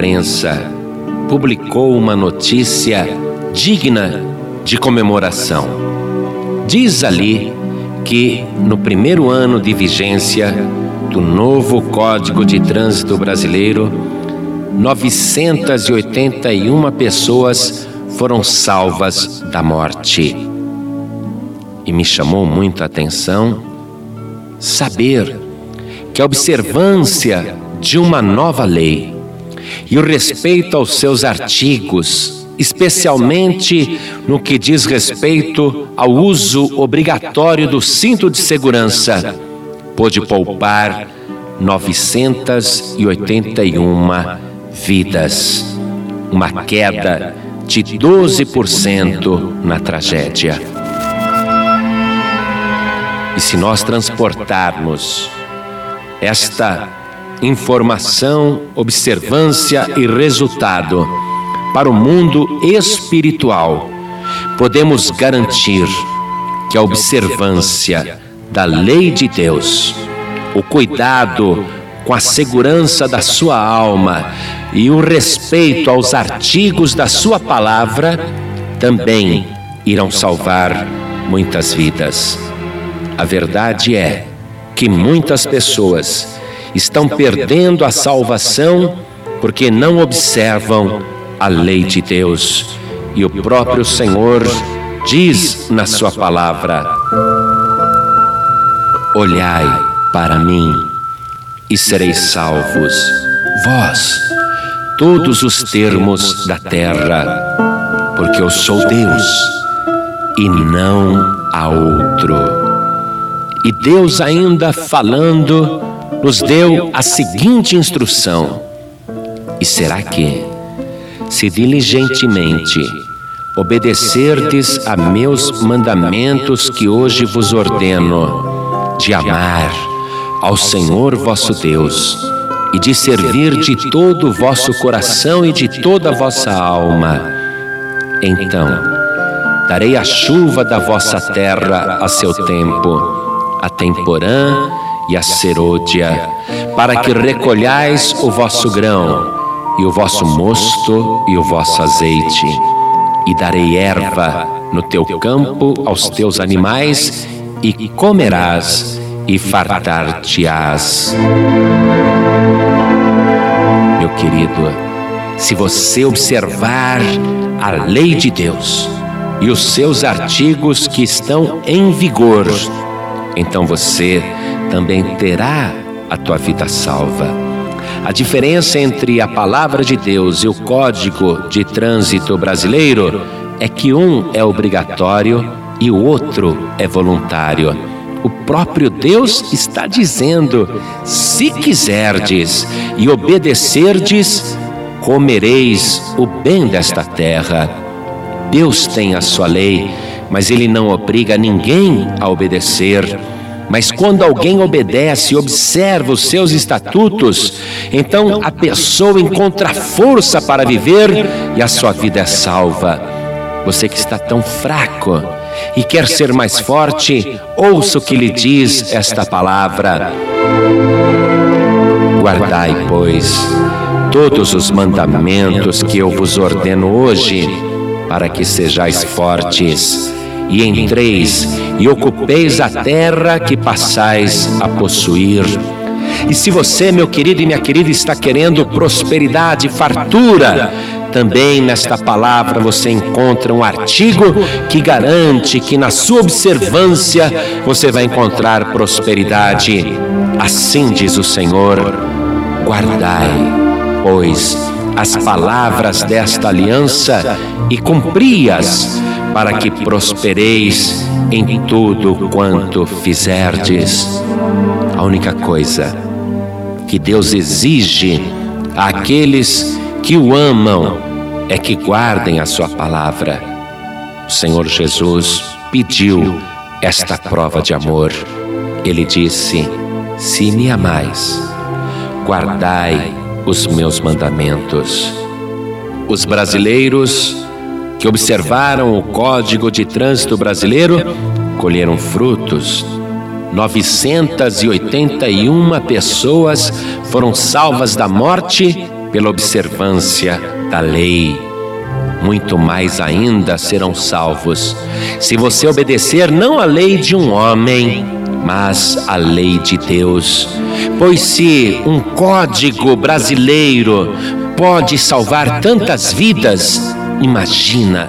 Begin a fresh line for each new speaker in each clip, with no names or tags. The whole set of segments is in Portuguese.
imprensa publicou uma notícia digna de comemoração. Diz ali que no primeiro ano de vigência do novo Código de Trânsito Brasileiro, 981 pessoas foram salvas da morte. E me chamou muito a atenção saber que a observância de uma nova lei e o respeito aos seus artigos, especialmente no que diz respeito ao uso obrigatório do cinto de segurança, pôde poupar 981 vidas, uma queda de 12% na tragédia. E se nós transportarmos esta informação, observância e resultado para o mundo espiritual, podemos garantir que a observância da lei de Deus, o cuidado com a segurança da sua alma e o respeito aos artigos da sua palavra também irão salvar muitas vidas. A verdade é que muitas pessoas estão perdendo a salvação porque não observam a lei de Deus. E o próprio Senhor diz na Sua palavra: Olhai para mim e sereis salvos, vós, todos os termos da terra, porque eu sou Deus e não há outro. E Deus, ainda falando, nos deu a seguinte instrução: E será que, se diligentemente obedecerdes a meus mandamentos que hoje vos ordeno, de amar ao Senhor vosso Deus e de servir de todo o vosso coração e de toda a vossa alma, então darei a chuva da vossa terra a seu tempo, a temporã e a serôdia, para que recolhais o vosso grão, e o vosso mosto e o vosso azeite. E darei erva no teu campo aos teus animais, e comerás e fartar-te-ás. Meu querido, se você observar a lei de Deus e os seus artigos que estão em vigor, então você também terá a tua vida salva. A diferença entre a palavra de Deus e o código de trânsito brasileiro é que um é obrigatório e o outro é voluntário. O próprio Deus está dizendo: se quiserdes e obedecerdes, comereis o bem desta terra. Deus tem a sua lei, mas ele não obriga ninguém a obedecer. Mas quando alguém obedece e observa os seus estatutos, então a pessoa encontra força para viver e a sua vida é salva. Você que está tão fraco e quer ser mais forte, ouça o que lhe diz esta palavra. Guardai, pois, todos os mandamentos que eu vos ordeno hoje, para que sejais fortes e entreis e ocupeis a terra que passais a possuir. E se você, meu querido e minha querida, está querendo prosperidade, fartura, também nesta palavra você encontra um artigo que garante que na sua observância você vai encontrar prosperidade. Assim diz o Senhor: guardai, pois, as palavras desta aliança e cumpri-as para que prospereis em tudo quanto fizerdes. A única coisa que Deus exige àqueles que o amam é que guardem a sua palavra. O Senhor Jesus pediu esta prova de amor. Ele disse: Se me amais, guardai os meus mandamentos. Os brasileiros que observaram o Código de Trânsito Brasileiro colheram frutos. 981 pessoas foram salvas da morte pela observância da lei. Muito mais ainda serão salvos se você obedecer não à lei de um homem, mas à lei de Deus. Pois se um código brasileiro pode salvar tantas vidas, imagina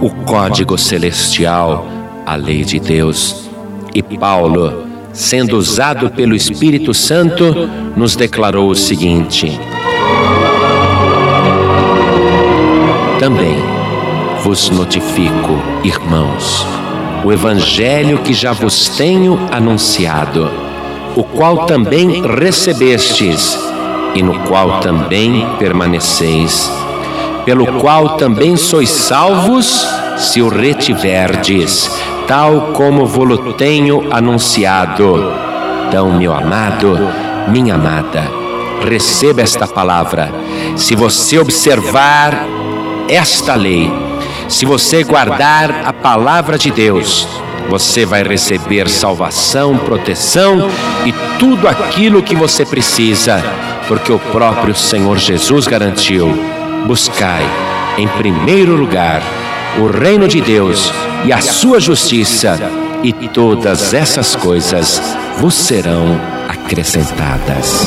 o código celestial, a lei de Deus. E Paulo, sendo usado pelo Espírito Santo, nos declarou o seguinte: Também vos notifico, irmãos, o evangelho que já vos tenho anunciado, o qual também recebestes e no qual também permaneceis, pelo qual também sois salvos se o retiverdes tal como vos tenho anunciado. Então, meu amado, minha amada, receba esta palavra. Se você observar esta lei, se você guardar a palavra de Deus, você vai receber salvação, proteção e tudo aquilo que você precisa, porque o próprio Senhor Jesus garantiu: buscai em primeiro lugar o reino de Deus e a sua justiça, e todas essas coisas vos serão acrescentadas.